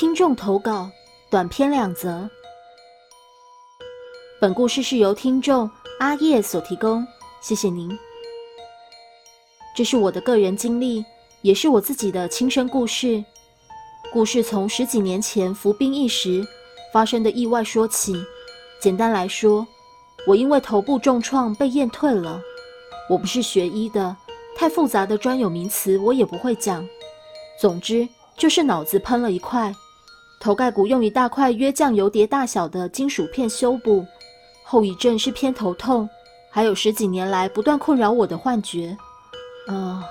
听众投稿短篇两则。本故事是由听众阿叶所提供，谢谢您。这是我的个人经历，也是我自己的亲身故事。故事从十几年前服兵役时发生的意外说起。简单来说，我因为头部重创被验退了。我不是学医的，太复杂的专有名词我也不会讲。总之就是脑子喷了一块，头盖骨用一大块约酱油碟大小的金属片修补。后遗症是偏头痛，还有十几年来不断困扰我的幻觉。啊，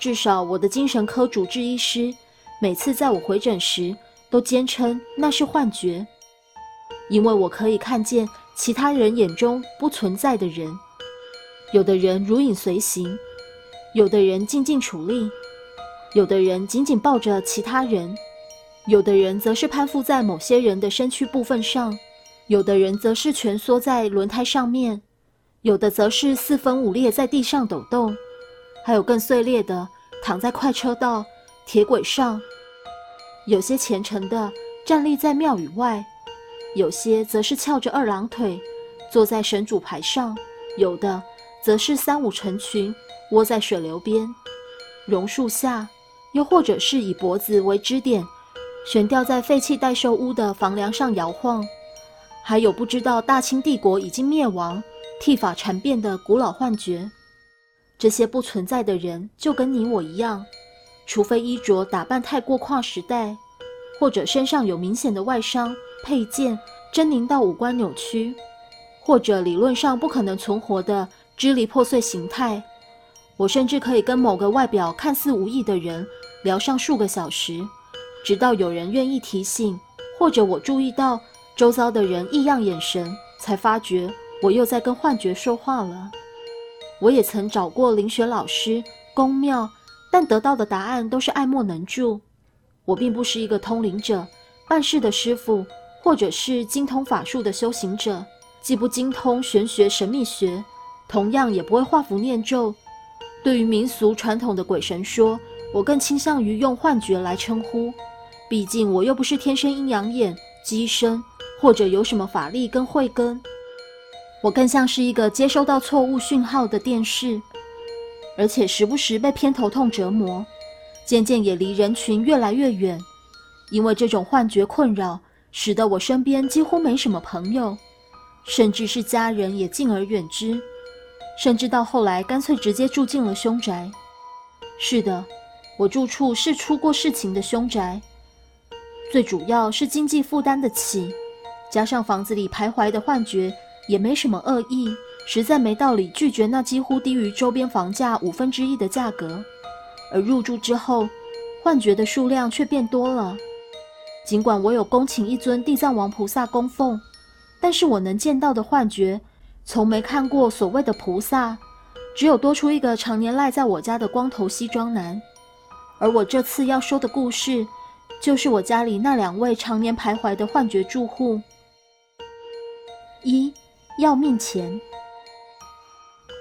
至少我的精神科主治医师。每次在我回诊时，都坚称那是幻觉，因为我可以看见其他人眼中不存在的人。有的人如影随形，有的人静静矗立，有的人紧紧抱着其他人，有的人则是攀附在某些人的身躯部分上，有的人则是蜷缩在轮胎上面，有的则是四分五裂在地上抖动，还有更碎裂的躺在快车道。铁轨上，有些虔诚的站立在庙宇外，有些则是翘着二郎腿坐在神主牌上，有的则是三五成群窝在水流边、榕树下，又或者是以脖子为支点，悬吊在废弃待售屋的房梁上摇晃。还有不知道大清帝国已经灭亡、剃发缠变的古老幻觉。这些不存在的人，就跟你我一样。除非衣着打扮太过跨时代，或者身上有明显的外伤、配件狰狞到五官扭曲，或者理论上不可能存活的支离破碎形态，我甚至可以跟某个外表看似无意的人聊上数个小时，直到有人愿意提醒，或者我注意到周遭的人异样眼神，才发觉我又在跟幻觉说话了。我也曾找过灵学老师、宫庙。但得到的答案都是爱莫能助。我并不是一个通灵者、办事的师傅，或者是精通法术的修行者，既不精通玄学神秘学，同样也不会画符念咒。对于民俗传统的鬼神说，我更倾向于用幻觉来称呼。毕竟我又不是天生阴阳眼、机身，或者有什么法力跟慧根。我更像是一个接收到错误讯号的电视。而且时不时被偏头痛折磨，渐渐也离人群越来越远。因为这种幻觉困扰，使得我身边几乎没什么朋友，甚至是家人也敬而远之。甚至到后来，干脆直接住进了凶宅。是的，我住处是出过事情的凶宅。最主要是经济负担得起，加上房子里徘徊的幻觉，也没什么恶意。实在没道理拒绝那几乎低于周边房价五分之一的价格，而入住之后，幻觉的数量却变多了。尽管我有恭请一尊地藏王菩萨供奉，但是我能见到的幻觉，从没看过所谓的菩萨，只有多出一个常年赖在我家的光头西装男。而我这次要说的故事，就是我家里那两位常年徘徊的幻觉住户。一要命钱。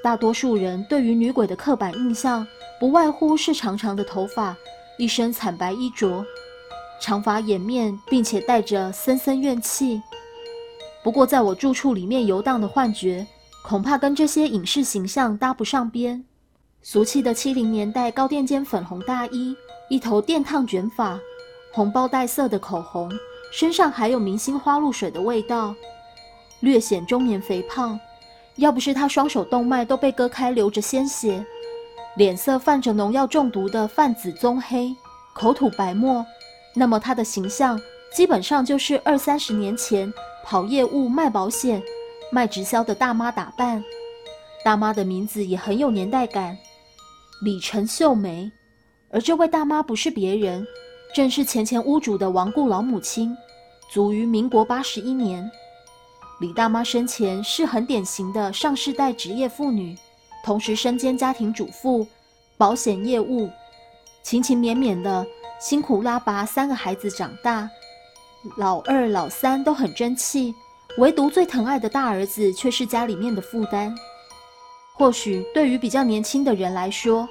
大多数人对于女鬼的刻板印象，不外乎是长长的头发，一身惨白衣着，长发掩面，并且带着森森怨气。不过，在我住处里面游荡的幻觉，恐怕跟这些影视形象搭不上边。俗气的七零年代高垫肩粉红大衣，一头电烫卷发，红包带色的口红，身上还有明星花露水的味道，略显中年肥胖。要不是他双手动脉都被割开，流着鲜血，脸色泛着农药中毒的泛紫棕黑，口吐白沫，那么他的形象基本上就是二三十年前跑业务、卖保险、卖直销的大妈打扮。大妈的名字也很有年代感，李晨秀梅。而这位大妈不是别人，正是前前屋主的亡故老母亲，卒于民国八十一年。李大妈生前是很典型的上世代职业妇女，同时身兼家庭主妇、保险业务，勤勤勉勉的辛苦拉拔三个孩子长大，老二、老三都很争气，唯独最疼爱的大儿子却是家里面的负担。或许对于比较年轻的人来说，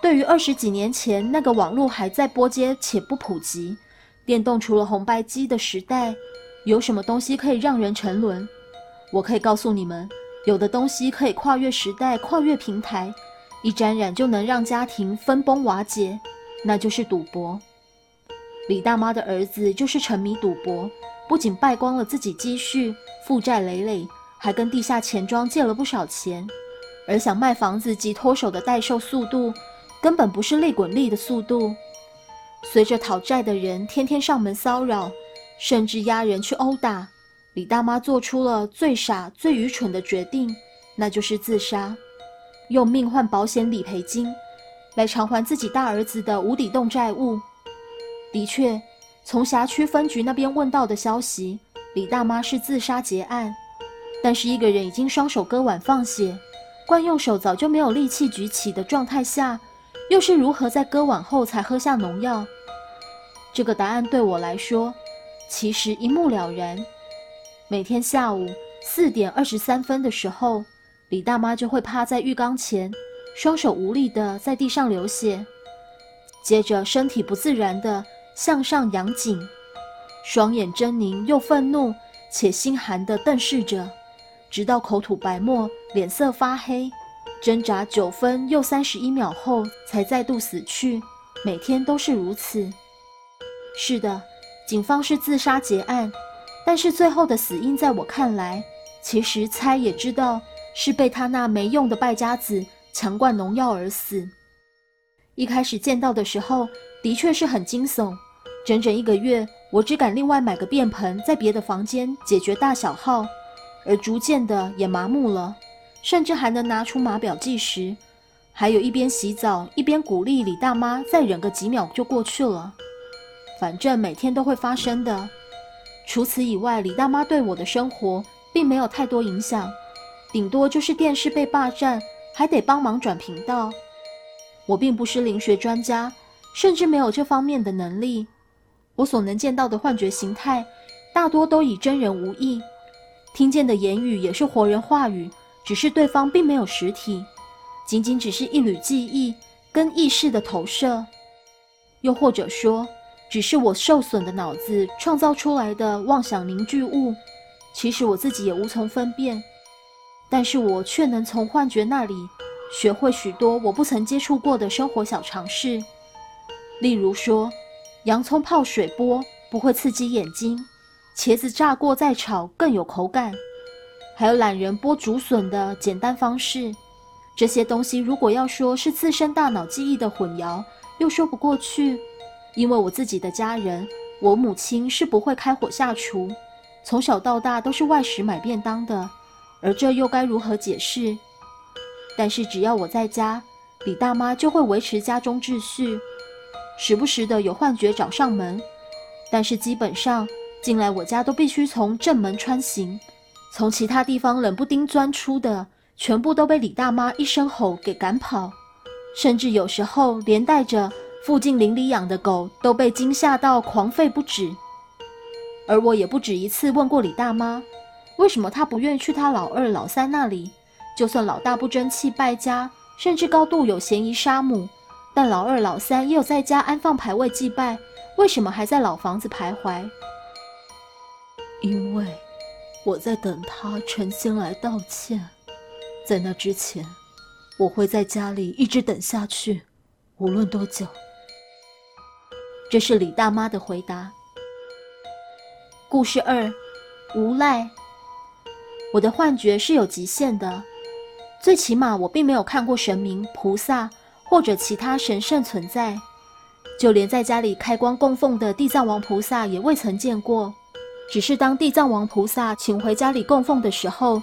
对于二十几年前那个网络还在波接且不普及，电动除了红白机的时代，有什么东西可以让人沉沦？我可以告诉你们，有的东西可以跨越时代、跨越平台，一沾染就能让家庭分崩瓦解，那就是赌博。李大妈的儿子就是沉迷赌博，不仅败光了自己积蓄，负债累累，还跟地下钱庄借了不少钱，而想卖房子及脱手的代售速度，根本不是利滚利的速度。随着讨债的人天天上门骚扰，甚至压人去殴打，李大妈做出了最傻、最愚蠢的决定，那就是自杀，用命换保险理赔金，来偿还自己大儿子的无底洞债务。的确，从辖区分局那边问到的消息，李大妈是自杀结案，但是一个人已经双手割腕放血，惯用手早就没有力气举起的状态下。又是如何在割腕后才喝下农药？这个答案对我来说，其实一目了然。每天下午四点二十三分的时候，李大妈就会趴在浴缸前，双手无力的在地上流血，接着身体不自然的向上仰颈，双眼狰狞又愤怒且心寒的瞪视着，直到口吐白沫，脸色发黑。挣扎九分又三十一秒后，才再度死去。每天都是如此。是的，警方是自杀结案，但是最后的死因，在我看来，其实猜也知道是被他那没用的败家子强灌农药而死。一开始见到的时候，的确是很惊悚。整整一个月，我只敢另外买个便盆，在别的房间解决大小号，而逐渐的也麻木了。甚至还能拿出码表计时，还有一边洗澡一边鼓励李大妈再忍个几秒就过去了。反正每天都会发生的。除此以外，李大妈对我的生活并没有太多影响，顶多就是电视被霸占，还得帮忙转频道。我并不是灵学专家，甚至没有这方面的能力。我所能见到的幻觉形态，大多都与真人无异，听见的言语也是活人话语。只是对方并没有实体，仅仅只是一缕记忆跟意识的投射，又或者说，只是我受损的脑子创造出来的妄想凝聚物。其实我自己也无从分辨，但是我却能从幻觉那里学会许多我不曾接触过的生活小常识。例如说，洋葱泡水剥不会刺激眼睛，茄子炸过再炒更有口感。还有懒人剥竹笋的简单方式，这些东西如果要说是自身大脑记忆的混淆，又说不过去。因为我自己的家人，我母亲是不会开火下厨，从小到大都是外食买便当的，而这又该如何解释？但是只要我在家，李大妈就会维持家中秩序，时不时的有幻觉找上门，但是基本上进来我家都必须从正门穿行。从其他地方冷不丁钻出的，全部都被李大妈一声吼给赶跑，甚至有时候连带着附近邻里养的狗都被惊吓到狂吠不止。而我也不止一次问过李大妈，为什么她不愿意去她老二、老三那里？就算老大不争气、败家，甚至高度有嫌疑杀母，但老二、老三也有在家安放牌位祭拜，为什么还在老房子徘徊？因为。我在等他诚心来道歉，在那之前，我会在家里一直等下去，无论多久。这是李大妈的回答。故事二，无赖。我的幻觉是有极限的，最起码我并没有看过神明、菩萨或者其他神圣存在，就连在家里开光供奉的地藏王菩萨也未曾见过。只是当地藏王菩萨请回家里供奉的时候，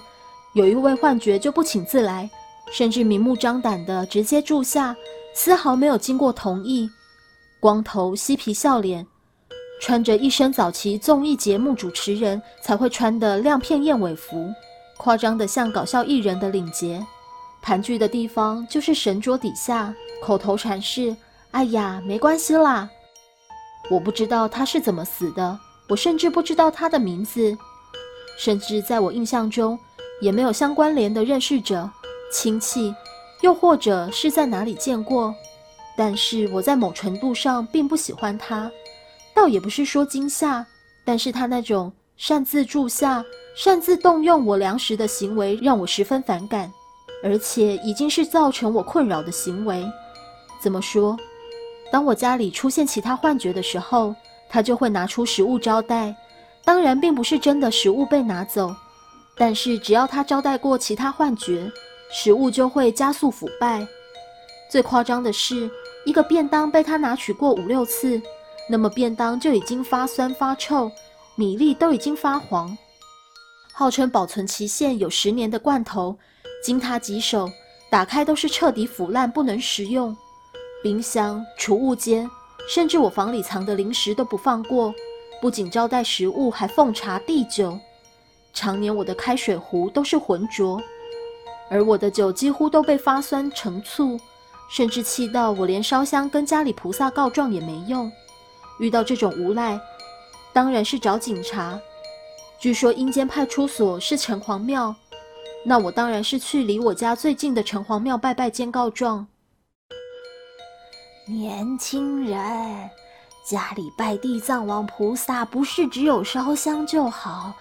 有一位幻觉就不请自来，甚至明目张胆的直接住下，丝毫没有经过同意。光头、嬉皮笑脸，穿着一身早期综艺节目主持人才会穿的亮片燕尾服，夸张的像搞笑艺人的领结。盘踞的地方就是神桌底下，口头禅是：“哎呀，没关系啦。”我不知道他是怎么死的。我甚至不知道他的名字，甚至在我印象中也没有相关联的认识者、亲戚，又或者是在哪里见过。但是我在某程度上并不喜欢他，倒也不是说惊吓，但是他那种擅自住下、擅自动用我粮食的行为让我十分反感，而且已经是造成我困扰的行为。怎么说？当我家里出现其他幻觉的时候，他就会拿出食物招待。当然，并不是真的食物被拿走，但是只要他招待过其他幻觉，食物就会加速腐败。最夸张的是，一个便当被他拿取过五六次，那么便当就已经发酸发臭，米粒都已经发黄。号称保存期限有十年的罐头，经他几手，打开都是彻底腐烂，不能食用。冰箱、储物间，甚至我房里藏的零食都不放过，不仅招待食物，还奉茶递酒。常年我的开水壶都是浑浊，而我的酒几乎都被发酸成醋，甚至气到我连烧香跟家里菩萨告状也没用。遇到这种无赖，当然是找警察。据说阴间派出所是城隍庙，那我当然是去离我家最近的城隍庙拜拜兼告状。年轻人，家里拜地藏王菩萨不是只有烧香就好，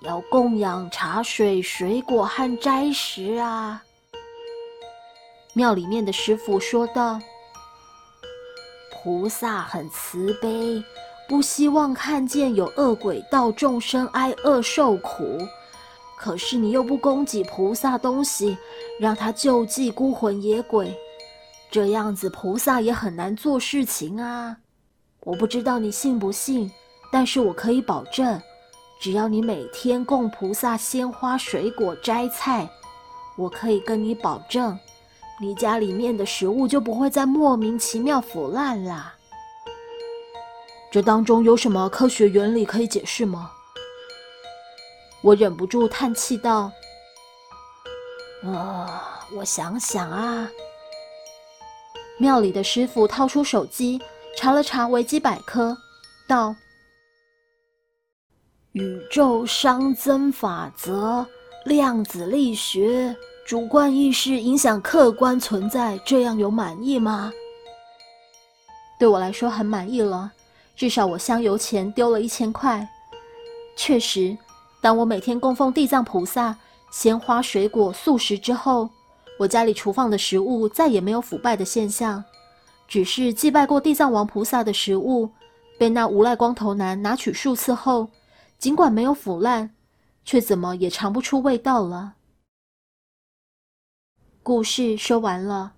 要供养茶水、水果和斋食啊。庙里面的师傅说道：“菩萨很慈悲，不希望看见有恶鬼道众生挨饿受苦。可是你又不供给菩萨东西，让他救济孤魂野鬼。”这样子，菩萨也很难做事情啊！我不知道你信不信，但是我可以保证，只要你每天供菩萨鲜花、水果、摘菜，我可以跟你保证，你家里面的食物就不会再莫名其妙腐烂啦。这当中有什么科学原理可以解释吗？我忍不住叹气道：“啊，我想想啊。”庙里的师傅掏出手机，查了查维基百科，道：“宇宙熵增法则、量子力学、主观意识影响客观存在，这样有满意吗？”对我来说很满意了，至少我香油钱丢了一千块。确实，当我每天供奉地藏菩萨鲜花、水果、素食之后。我家里厨房的食物再也没有腐败的现象，只是祭拜过地藏王菩萨的食物，被那无赖光头男拿取数次后，尽管没有腐烂，却怎么也尝不出味道了。故事说完了，